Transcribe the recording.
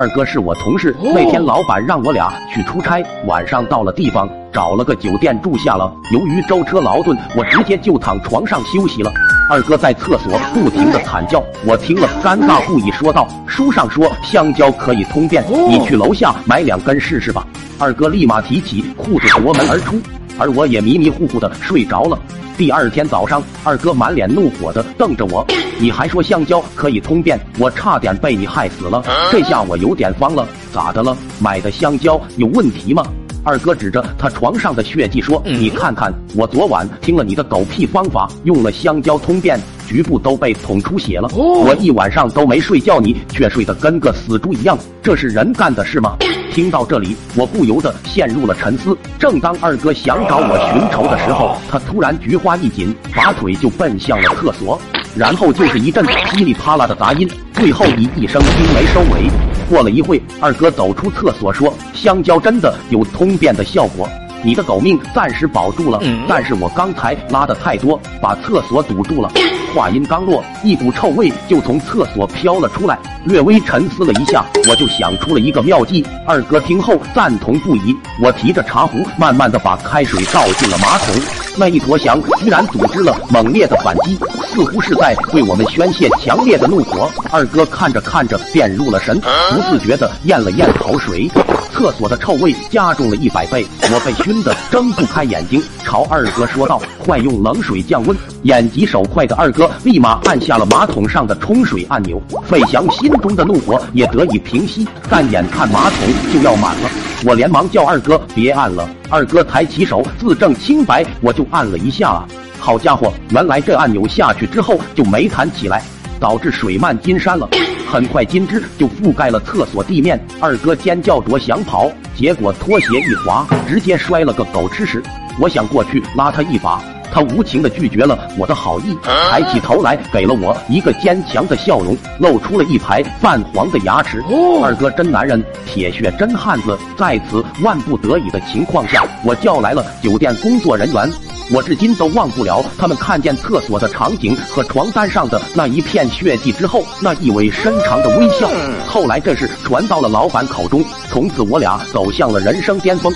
二哥是我同事，那天老板让我俩去出差，晚上到了地方，找了个酒店住下了。由于舟车劳顿，我直接就躺床上休息了。二哥在厕所不停的惨叫，我听了尴尬不已，说道：“书上说香蕉可以通便，你去楼下买两根试试吧。”二哥立马提起裤子夺门而出，而我也迷迷糊糊的睡着了。第二天早上，二哥满脸怒火的瞪着我，你还说香蕉可以通便，我差点被你害死了。这下我有点慌了，咋的了？买的香蕉有问题吗？二哥指着他床上的血迹说：“你看看，我昨晚听了你的狗屁方法，用了香蕉通便，局部都被捅出血了。我一晚上都没睡觉，你却睡得跟个死猪一样，这是人干的事吗？” 听到这里，我不由得陷入了沉思。正当二哥想找我寻仇的时候，他突然菊花一紧，拔腿就奔向了厕所，然后就是一阵噼里啪啦的杂音，最后以一声惊雷收尾。过了一会，二哥走出厕所说：“香蕉真的有通便的效果。”你的狗命暂时保住了，但是我刚才拉的太多，把厕所堵住了。话音刚落，一股臭味就从厕所飘了出来。略微沉思了一下，我就想出了一个妙计。二哥听后赞同不已。我提着茶壶，慢慢的把开水倒进了马桶。那一坨翔居然组织了猛烈的反击，似乎是在为我们宣泄强烈的怒火。二哥看着看着便入了神，不自觉的咽了咽口水。厕所的臭味加重了一百倍，我被熏得睁不开眼睛，朝二哥说道：“快用冷水降温！”眼疾手快的二哥立马按下了马桶上的冲水按钮，费翔心中的怒火也得以平息。但眼看马桶就要满了，我连忙叫二哥别按了。二哥抬起手自证清白，我就按了一下啊！好家伙，原来这按钮下去之后就没弹起来。导致水漫金山了，很快金枝就覆盖了厕所地面。二哥尖叫着想跑，结果拖鞋一滑，直接摔了个狗吃屎。我想过去拉他一把，他无情的拒绝了我的好意，抬起头来给了我一个坚强的笑容，露出了一排泛黄的牙齿。二哥真男人，铁血真汉子。在此万不得已的情况下，我叫来了酒店工作人员。我至今都忘不了他们看见厕所的场景和床单上的那一片血迹之后那意味深长的微笑。后来这事传到了老板口中，从此我俩走向了人生巅峰。